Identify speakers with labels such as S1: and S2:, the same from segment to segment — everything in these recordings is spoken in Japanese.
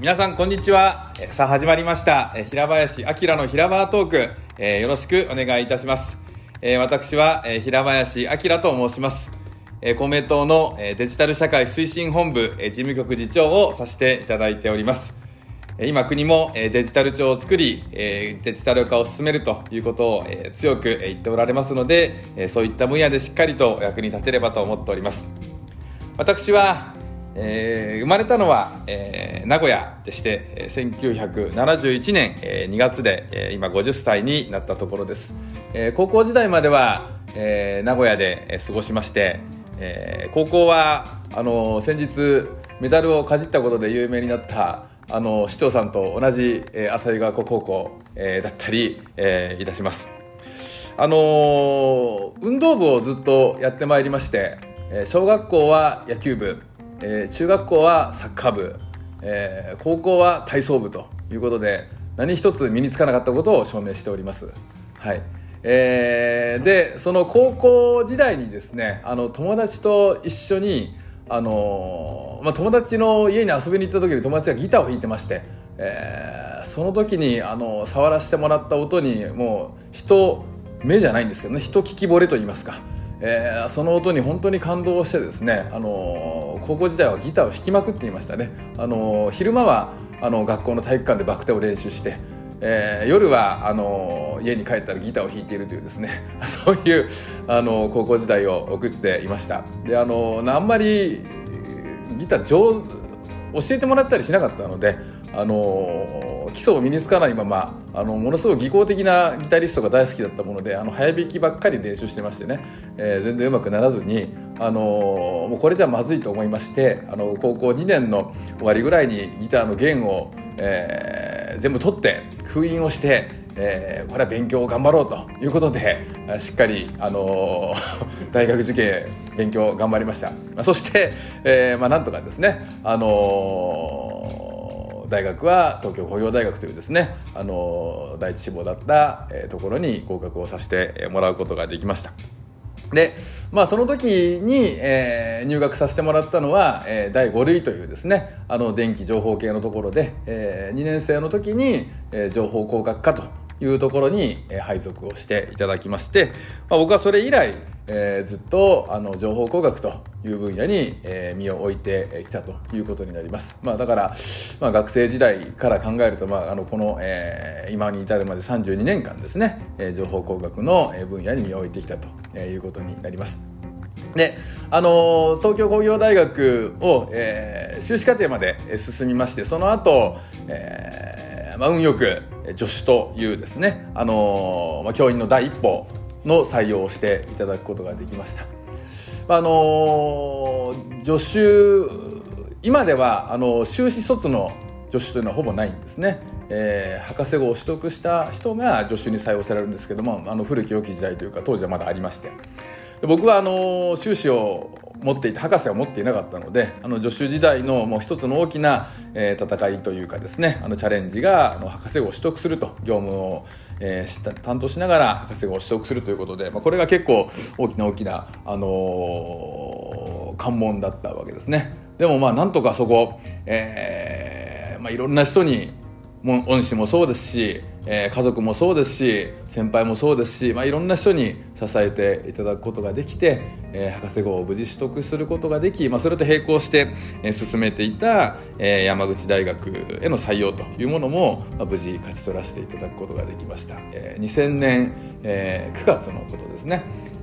S1: 皆さんこんにちは。さあ始まりました。平林明の平場トーク、よろしくお願いいたします、えー私は平林明と申します。え公明党のデジタル社会推進本部事務局次長をさせていただいております。今国もデジタル庁を作りデジタル化を進めるということを強く言っておられますのでそういった分野でしっかりと役に立てればと思っております。私は、えー生まれたのは、えー名古屋でして、1971年、えー2月で、えー今50歳になったところです、えー高校時代までは、えー名古屋で、過ごしまして、えー高校はあの先日メダルをかじったことで有名になったあの市長さんと同じ、えー浅井川高校、えーだったり、えーいたします。あの運動部をずっとやってまいりまして、えー小学校は野球部、えー中学校はサッカー部、えー高校は体操部ということで何一つ身につかなかったことを証明しております。はいえーでその高校時代にですねあの友達と一緒にあのまあ、友達の家に遊びに行った時に友達がギターを弾いてまして、えーその時にあの触らせてもらった音にもう人目じゃないんですけどね人聞き惚れと言いますか、えーその音に本当に感動してですね、あのー高校時代はギターを弾きまくっていましたね、あのー昼間はあの学校の体育館でバク転を練習してえー夜はあの家に帰ったらギターを弾いているというですね そういうあの高校時代を送っていました。であのあんまりギター上教えてもらったりしなかったのであの基礎を身につかないままあのものすごい技巧的なギタリストが大好きだったものであの早弾きばっかり練習してましてね、えー全然うまくならずにあのもうこれじゃまずいと思いましてあの高校2年の終わりぐらいにギターの弦を、えー全部取って封印をして、えーこれは勉強を頑張ろうということでしっかり、あの 大学受験勉強頑張りました。そして、えーまあ、なんとかですね、あの大学は東京工業大学というですね、あの第一志望だった、えところに合格をさせてもらうことができました。で、まあ、その時に、えー入学させてもらったのは、えー第5類というですねあの電気情報系のところで、え2年生の時に、えー情報工学科というところに、配属をしていただきまして、まあ、僕はそれ以来、えーずっとあの情報工学という分野に、え身を置いてきたということになります、まあ、だから、まあ、学生時代から考えると、まあ、あのこの、えー今に至るまで32年間ですね、え情報工学の分野に身を置いてきたということになります。で、あのー東京工業大学を、えー修士課程まで進みましてその後、えーまあ、運よく助手というですね、あのまあ、教員の第一歩の採用をしていただくことができました。あの助手今ではあの修士卒の助手というのはほぼないんですね、えー博士号を取得した人が助手に採用されるんですけどもあの古き良き時代というか当時はまだありまして僕はあの修士を持っていて博士は持っていなかったのであの助手時代のもう一つの大きな、えー戦いというかですねあのチャレンジがあの博士号を取得すると業務を、えーした担当しながら博士号を取得するということで、まあ、これが結構大きな大きな、あのー関門だったわけですね。でもまあなんとかそこ、えーまあ、いろんな人にも恩師もそうですし、えー家族もそうですし先輩もそうですし、まあ、いろんな人に支えていただくことができて、えー博士号を無事取得することができ、まあ、それと並行して、えー進めていた、えー山口大学への採用というものも、まあ、無事勝ち取らせていただくことができました、えー2000年、えー9月のことですね。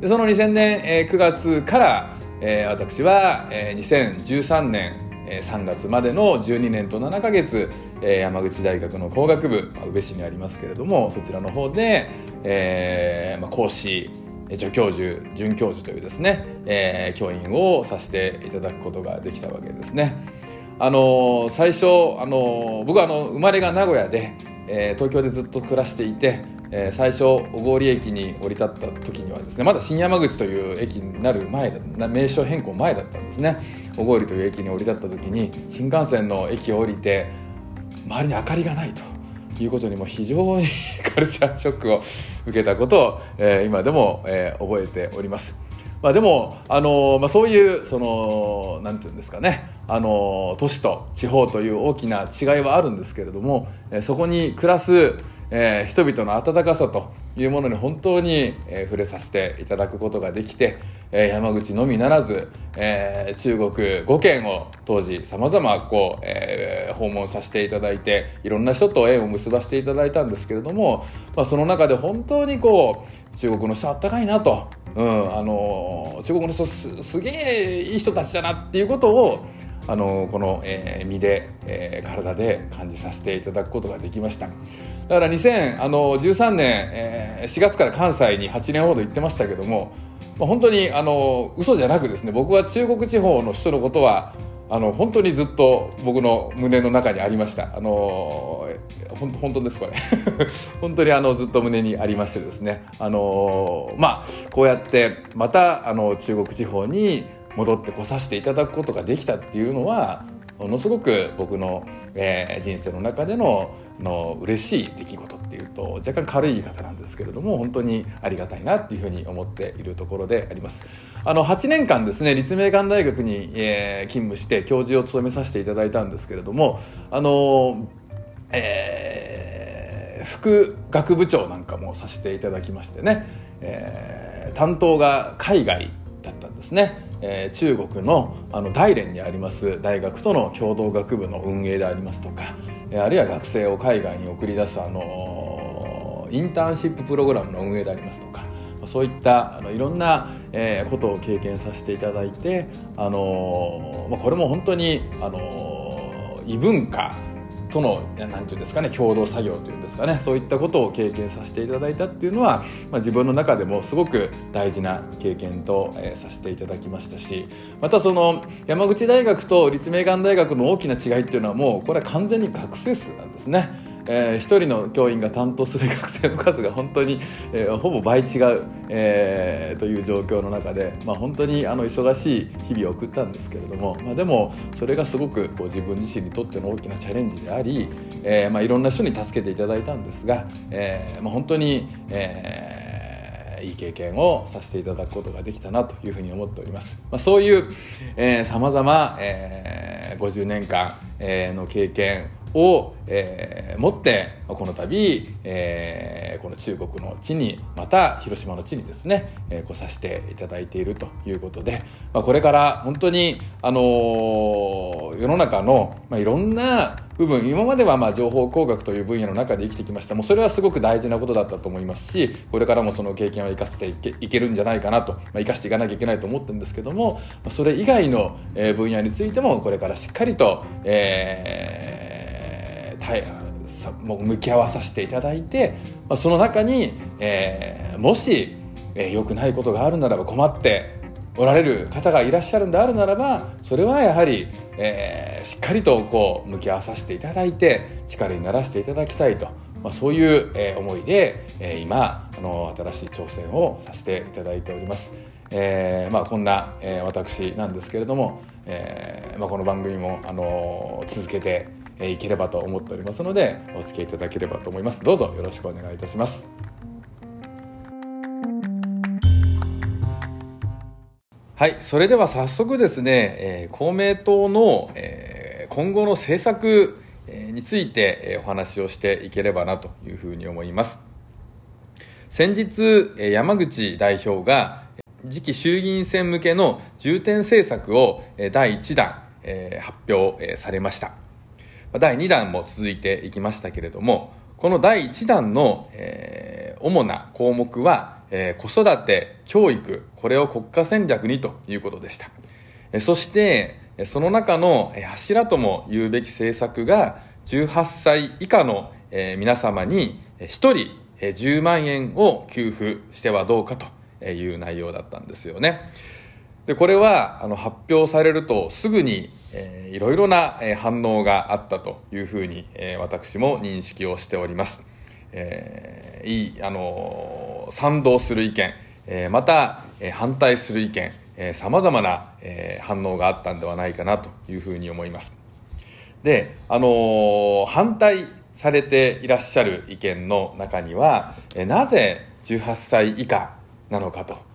S1: でその2000年、えー9月から、えー私は、えー2013年え3月までの12年と7ヶ月、え山口大学の工学部、宇部市にありますけれどもそちらの方で、えま、講師助教授准教授というですね、え教員をさせていただくことができたわけですね。あの最初、あの僕はあの生まれが名古屋で、えー東京でずっと暮らしていて、えー最初小郡駅に降り立った時にはですねまだ新山口という駅になる前だ名称変更前だったんですね小郡という駅に降り立った時に新幹線の駅を降りて周りに明かりがないということにも非常に カルチャーショックを受けたことを、えー今でも、え覚えております。まあ、でも、あのまあ、そういうそのなんていうんですかね。あの都市と地方という大きな違いはあるんですけれども、えそこに暮らす、えー、人々の温かさというものに本当に、えー、触れさせていただくことができて、えー、山口のみならず、えー、中国5県を当時さまざまこう、え、訪問させていただいていろんな人と縁を結ばせていただいたんですけれども、まあ、その中で本当にこう中国の人あったかいなと、うん、あの中国の人すげえいい人たちだなっていうことをあのこの、えー、身で、えー、体で感じさせていただくことができました。だから2013年、えー、4月から関西に8年ほど行ってましたけども、本当にあの嘘じゃなくですね僕は中国地方の人のことはあの本当にずっと僕の胸の中にありました。あの本当本当ですこれ 本当にあのずっと胸にありましてですね。あのまあこうやってまたあの中国地方に戻ってこさせていただくことができたっていうのはものすごく僕の、えー、人生の中でのの嬉しい出来事っていうと若干軽い言い方なんですけれども本当にありがたいなっていうふうに思っているところであります。あの8年間ですね立命館大学に、えー、勤務して教授を務めさせていただいたんですけれどもあのえー、副学部長なんかもさせていただきましてね、えー、担当が海外だったんですね。えー、中国のあの大連にあります大学との共同学部の運営でありますとか、えー、あるいは学生を海外に送り出す、あのー、インターンシッププログラムの運営でありますとかそういったあのいろんな、えー、ことを経験させていただいて、あのまあ、これも本当に、あの、異文化との何て言うんですかね共同作業というんですかねそういったことを経験させていただいたっていうのは、まあ、自分の中でもすごく大事な経験と、えー、させていただきましたしまたその山口大学と立命館大学の大きな違いっていうのはもうこれは完全に学生数なんですね。えー、1人の教員が担当する学生の数が本当に、えー、ほぼ倍違う、えー、という状況の中で、まあ、本当にあの忙しい日々を送ったんですけれども、まあ、でもそれがすごくこう自分自身にとっての大きなチャレンジであり、えーまあ、いろんな人に助けていただいたんですが、えーまあ、本当に、えーいい経験をさせていただくことができたなというふうに思っております。まあ、そういうさまざま50年間、えー、の経験を、えー、持ってこの度、えー、この中国の地にまた広島の地にですね、えー、来させていただいているということで、まあ、これから本当に、あのー、世の中の、まあ、いろんな部分今まではまあ情報工学という分野の中で生きてきました。もうそれはすごく大事なことだったと思いますしこれからもその経験を生かせていけいけるんじゃないかなと、まあ、生かしていかなきゃいけないと思ってるんですけどもそれ以外の分野についてもこれからしっかりと、えーはいさもう向き合わさせていただいて、まあ、その中に、えー、もし良、えー、くないことがあるならば困っておられる方がいらっしゃるんであるならばそれはやはり、えー、しっかりとこう向き合わさせていただいて力にならせていただきたいと、まあ、そういう、えー、思いで、えー、今あの新しい挑戦をさせていただいております。えーまあ、こんな、えー、私なんですけれども、えーまあ、この番組も、あのー、続けてえいければと思っておりますのでお付き合いいただければと思います。どうぞよろしくお願いいたします。はいそれでは早速ですね、えー、公明党の、えー、今後の政策についてお話をしていければなというふうに思います。先日山口代表が次期衆議院選向けの重点政策を第1弾発表されました。第2弾も続いていきましたけれども、この第1弾の、えー、主な項目は、えー、子育て、教育、これを国家戦略にということでした。え、そして、その中の柱とも言うべき政策が、18歳以下の、え、皆様に1人10万円を給付してはどうかという内容だったんですよね。で、これはあの発表されるとすぐに、えー、いろいろな、反応があったというふうに、えー、私も認識をしております。えー、いい、あのー、賛同する意見、えー、また、えー、反対する意見、えー、様々な、えー、反応があったんではないかなというふうに思います。で、あのー、反対されていらっしゃる意見の中には、えー、なぜ18歳以下なのかと。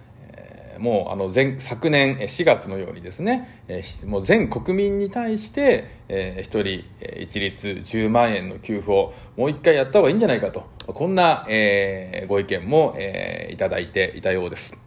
S1: もうあの前昨年4月のようにですね、え、もう全国民に対して、えー、1人一律10万円の給付をもう一回やった方がいいんじゃないかとこんな、えー、ご意見も、えー、いただいていたようです。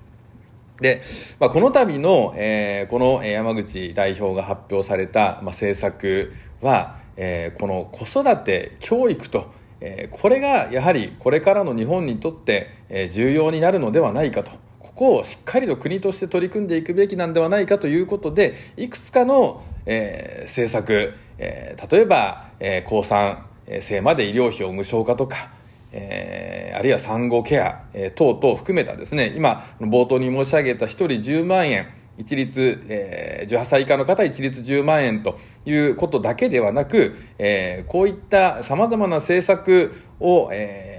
S1: で、まあ、この度の、えー、この山口代表が発表された、まあ、政策は、えー、この子育て教育と、えー、これがやはりこれからの日本にとって、えー、重要になるのではないかとここをしっかりと国として取り組んでいくべきなんではないかということでいくつかの、えー、政策、えー、例えば、えー、高3生まで医療費を無償化とかえー、あるいは産後ケア、えー、等々含めたですね、今、冒頭に申し上げた1人10万円、一律、えー、18歳以下の方一律10万円ということだけではなく、えー、こういった様々な政策を、えー、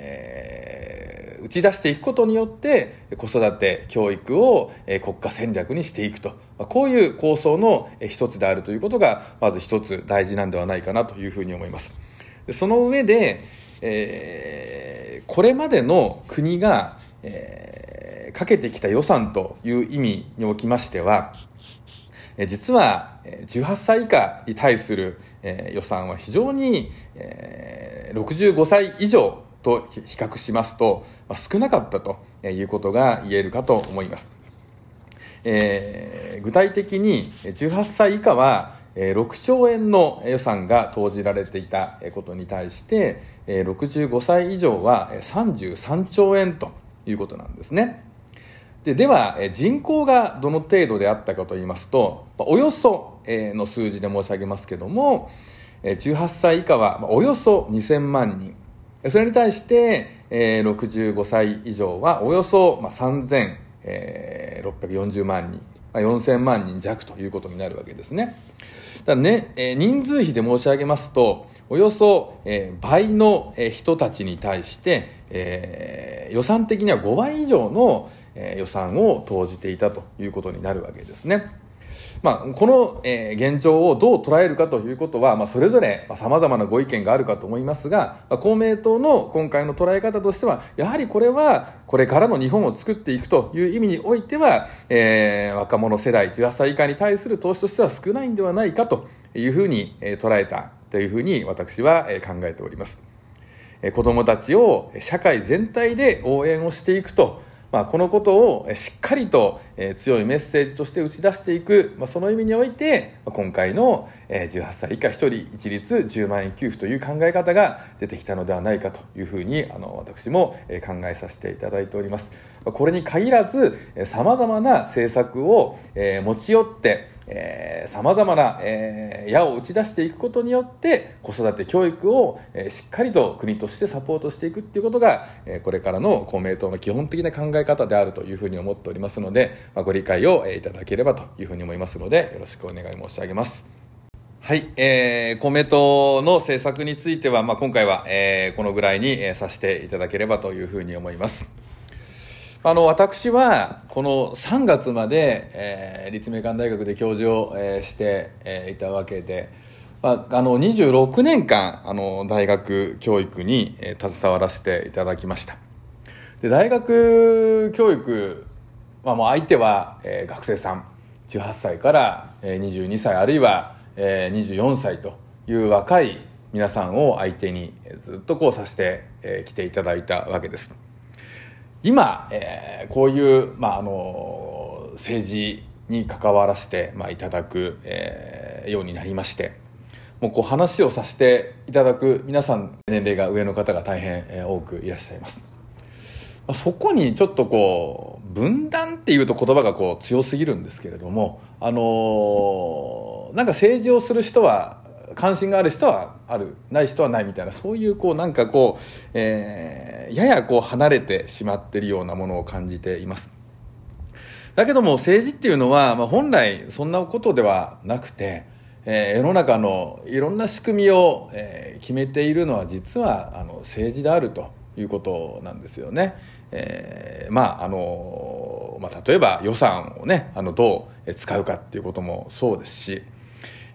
S1: 打ち出していくことによって子育て教育を、国家戦略にしていくと、こういう構想の一つであるということがまず一つ大事なんではないかなというふうに思います。その上で、えー、これまでの国が、えー、かけてきた予算という意味におきましては、実は18歳以下に対する、予算は非常に、65歳以上と比較しますと、ま、少なかったということが言えるかと思います。えー、具体的に18歳以下は6兆円の予算が投じられていたことに対して65歳以上は33兆円ということなんですねででは人口がどの程度であったかといいますとおよその数字で申し上げますけども18歳以下はおよそ2000万人それに対してえ65歳以上はおよそま3640万人ま4000万人弱ということになるわけですね。だね、えー、人数比で申し上げますと、およそ、えー、倍の、え、人たちに対して、えー、予算的には5倍以上の、え、予算を投じていたということになるわけですね。まあ、この、え、現状をどう捉えるかということは、まあ、それぞれさまざ、まなご意見があるかと思いますが、ま、公明党の今回の捉え方としてはやはりこれはこれからの日本を作っていくという意味においては、えー、若者世代18歳以下に対する投資としては少ないんではないかというふうに、え、捉えたというふうに私は、え、考えております。子どもたちを社会全体で応援をしていくとまあ、このことをしっかりと強いメッセージとして打ち出していく、まあ、その意味において今回の18歳以下1人一律10万円給付という考え方が出てきたのではないかというふうにあの私も考えさせていただいております。これに限らずさまざまな政策を持ち寄ってさまざまな、えー、矢を打ち出していくことによって子育て教育を、えー、しっかりと国としてサポートしていくっていうことが、えー、これからの公明党の基本的な考え方であるというふうに思っておりますので、まあ、ご理解を、えー、いただければというふうに思いますのでよろしくお願い申し上げます。はい、えー、公明党の政策については、まあ、今回は、えー、このぐらいに、えー、させていただければというふうに思います。あの、私は、この3月まで、えー、立命館大学で教授を、えー、して、えー、いたわけで、まあ、あの、26年間、あの、大学教育に、えー、携わらせていただきました。で、大学教育、まあ、もう相手は、えー、学生さん、18歳から、えー、22歳、あるいは、えー、24歳という若い皆さんを相手に、ずっとこうさせてき、ていただいたわけです。今、えー、こういう、まあ、あの政治に関わらせて、まあ、いただく、えー、ようになりましてもうこう話をさせていただく皆さん年齢が上の方が大変、えー、多くいらっしゃいます、まあ、そこにちょっとこう分断っていうと言葉がこう強すぎるんですけれどもあのー、なんか政治をする人は関心がある人はあるない人はないみたいなそういうこうなんかこう、えー、ややこう離れてしまってるようなものを感じていますだけども政治っていうのは、まあ、本来そんなことではなくて、えー、世の中のいろんな仕組みを、えー、決めているのは実はあの政治であるということなんですよね。えー、まああのまあ、例えば予算をねあのどう使うかっていうこともそうですし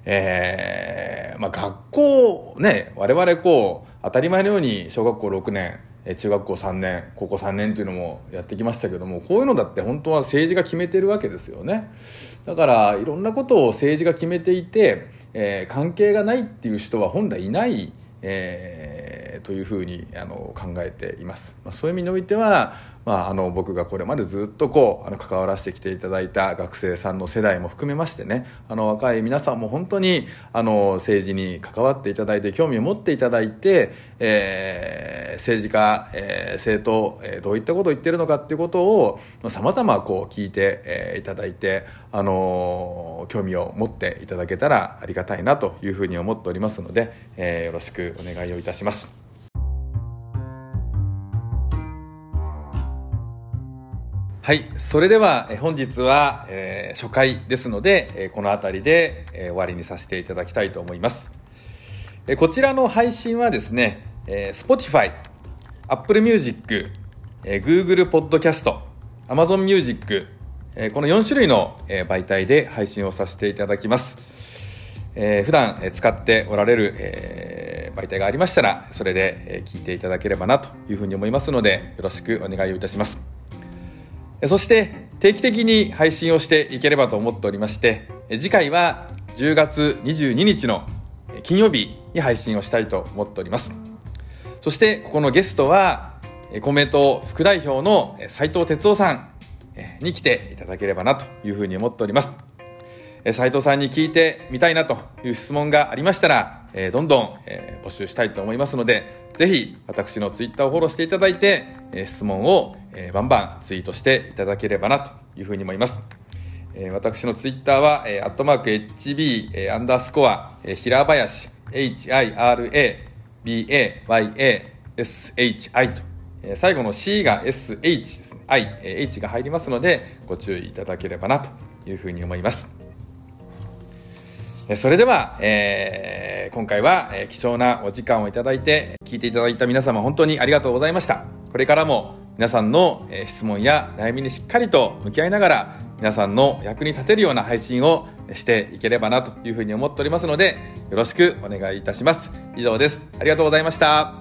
S1: えー、まあ学校ね、我々こう、当たり前のように小学校6年、中学校3年高校3年というのもやってきましたけどもこういうのだって本当は政治が決めてるわけですよね。だからいろんなことを政治が決めていて、えー、関係がないっていう人は本来いない、えー、というふうにあの考えています、まあ、そういう意味においてはまあ、あの僕がこれまでずっとこうあの関わらせてきていただいた学生さんの世代も含めましてねあの若い皆さんも本当にあの政治に関わっていただいて興味を持っていただいて、えー、政治家、えー、政党、えー、どういったことを言ってるのかっていうことをさまざまこう聞いて、えー、いただいて、あの興味を持っていただけたらありがたいなというふうに思っておりますので、えー、よろしくお願いをいたします。はい。それでは、え本日は、えー、初回ですので、えこの辺りで、え終わりにさせていただきたいと思います。えこちらの配信はですね、え Spotify、Apple Music、え Google Podcast、Amazon Music、えこの4種類の、え媒体で配信をさせていただきます。えー、普段使っておられる、えー、媒体がありましたら、それで聞いていただければなというふうに思いますので、よろしくお願いをいたします。そして定期的に配信をしていければと思っておりまして、次回は10月22日の金曜日に配信をしたいと思っております。そしてここのゲストは公明党副代表の斉藤哲夫さんに来ていただければなというふうに思っております。斉藤さんに聞いてみたいなという質問がありましたら、どんどん募集したいと思いますので、ぜひ私のツイッターをフォローしていただいて、え質問をえ、バンバンツイートしていただければなというふうに思います。え、私のツイッターは、え、アットマーク HB、えー、アンダースコア、え、平林 HIRABAYASHI と、えー、最後の C が SH ですね。I、え H が入りますのでご注意いただければなというふうに思います。それでは、えー、今回は、え、貴重なお時間をいただいて聞いていただいた皆様本当にありがとうございました。これからも皆さんの質問や悩みにしっかりと向き合いながら皆さんの役に立てるような配信をしていければなというふうに思っておりますのでよろしくお願いいたします。以上です。ありがとうございました。